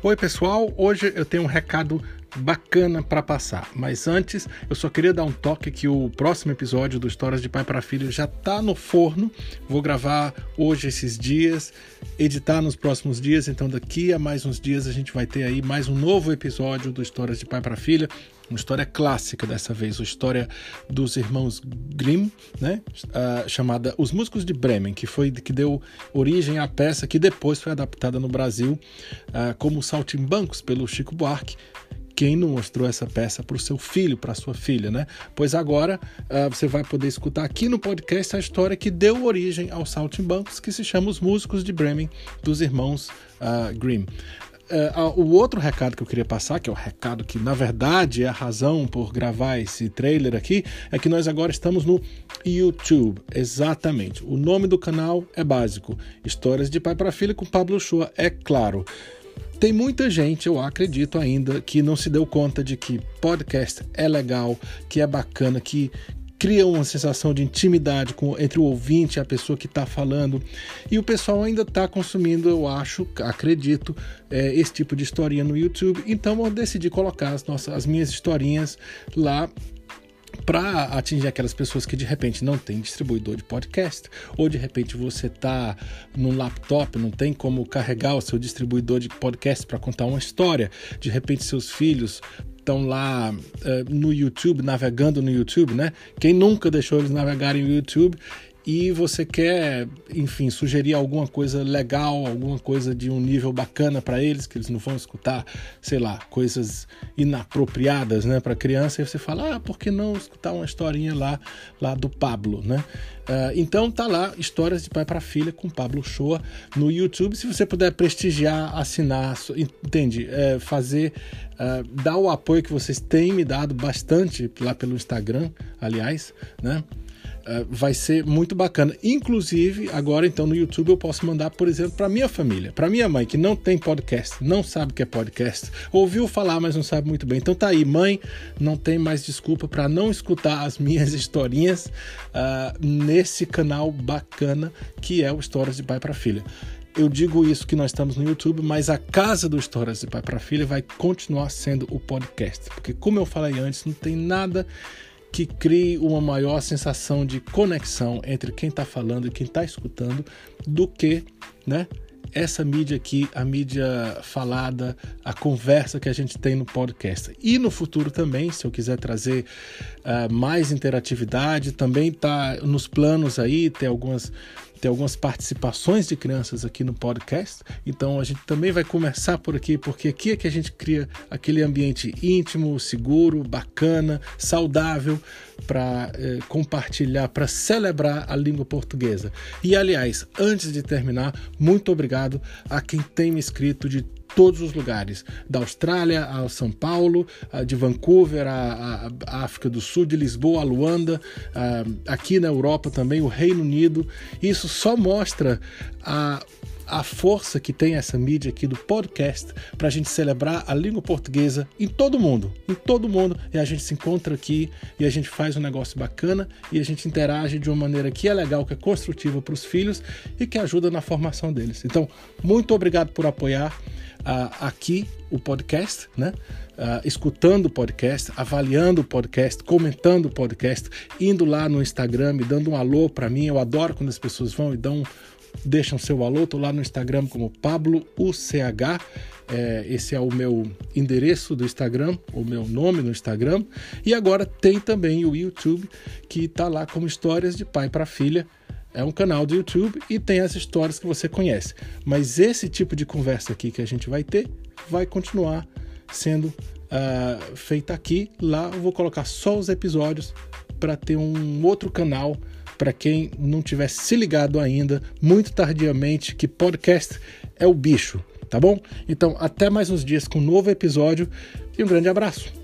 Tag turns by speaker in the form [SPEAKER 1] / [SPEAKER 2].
[SPEAKER 1] Oi, pessoal. Hoje eu tenho um recado bacana para passar. Mas antes, eu só queria dar um toque que o próximo episódio do Histórias de Pai para Filho já tá no forno. Vou gravar hoje esses dias, editar nos próximos dias, então daqui a mais uns dias a gente vai ter aí mais um novo episódio do Histórias de Pai para Filha uma história clássica dessa vez, a história dos irmãos Grimm, né? Uh, chamada Os Músicos de Bremen, que foi que deu origem à peça que depois foi adaptada no Brasil uh, como Saltimbancos pelo Chico Buarque. Quem não mostrou essa peça para o seu filho, para sua filha, né? Pois agora uh, você vai poder escutar aqui no podcast a história que deu origem aos Saltimbancos, que se chama Os Músicos de Bremen, dos irmãos Grimm. Uh, o outro recado que eu queria passar, que é o recado que na verdade é a razão por gravar esse trailer aqui, é que nós agora estamos no YouTube. Exatamente. O nome do canal é básico: Histórias de Pai para Filha com Pablo Shoa, é claro. Tem muita gente, eu acredito ainda, que não se deu conta de que podcast é legal, que é bacana, que, cria uma sensação de intimidade com, entre o ouvinte e a pessoa que está falando. E o pessoal ainda está consumindo, eu acho, acredito, é, esse tipo de historinha no YouTube. Então eu decidi colocar as, nossas, as minhas historinhas lá para atingir aquelas pessoas que de repente não tem distribuidor de podcast, ou de repente você está num laptop, não tem como carregar o seu distribuidor de podcast para contar uma história, de repente seus filhos estão lá uh, no YouTube, navegando no YouTube, né? Quem nunca deixou eles navegarem no YouTube e você quer, enfim, sugerir alguma coisa legal, alguma coisa de um nível bacana para eles, que eles não vão escutar, sei lá, coisas inapropriadas, né, para criança, e você fala, ah, por que não escutar uma historinha lá, lá do Pablo, né? Uh, então tá lá, Histórias de Pai para Filha com Pablo Shoa no YouTube. Se você puder prestigiar, assinar, entende? É, fazer, uh, dar o apoio que vocês têm me dado bastante lá pelo Instagram, aliás, né? É, vai ser muito bacana. Inclusive, agora então no YouTube eu posso mandar, por exemplo, para minha família, para minha mãe que não tem podcast, não sabe o que é podcast, ouviu falar, mas não sabe muito bem. Então tá aí, mãe, não tem mais desculpa para não escutar as minhas historinhas uh, nesse canal bacana que é o Histórias de Pai para Filha eu digo isso que nós estamos no YouTube, mas a casa do Histórias de Pai para Filha vai continuar sendo o podcast, porque como eu falei antes, não tem nada que crie uma maior sensação de conexão entre quem está falando e quem está escutando do que, né? Essa mídia aqui, a mídia falada, a conversa que a gente tem no podcast. E no futuro também, se eu quiser trazer uh, mais interatividade, também está nos planos aí, tem algumas tem algumas participações de crianças aqui no podcast. Então a gente também vai começar por aqui, porque aqui é que a gente cria aquele ambiente íntimo, seguro, bacana, saudável para eh, compartilhar, para celebrar a língua portuguesa. E aliás, antes de terminar, muito obrigado a quem tem me escrito de todos os lugares, da Austrália a São Paulo, de Vancouver a, África do Sul, de Lisboa a Luanda, aqui na Europa também, o Reino Unido. Isso só mostra a a força que tem essa mídia aqui do podcast para a gente celebrar a língua portuguesa em todo mundo, em todo mundo, e a gente se encontra aqui e a gente faz um negócio bacana e a gente interage de uma maneira que é legal, que é construtiva para os filhos e que ajuda na formação deles. Então, muito obrigado por apoiar uh, aqui o podcast, né? Uh, escutando o podcast, avaliando o podcast, comentando o podcast, indo lá no Instagram, e dando um alô para mim. Eu adoro quando as pessoas vão e dão deixam seu alô. Estou lá no Instagram como Pablo UCH. É, esse é o meu endereço do Instagram, o meu nome no Instagram. E agora tem também o YouTube, que está lá como Histórias de Pai para Filha. É um canal do YouTube e tem as histórias que você conhece. Mas esse tipo de conversa aqui que a gente vai ter vai continuar sendo uh, feita aqui. Lá eu vou colocar só os episódios para ter um outro canal para quem não tivesse se ligado ainda, muito tardiamente, que podcast é o bicho, tá bom? Então, até mais uns dias com um novo episódio e um grande abraço.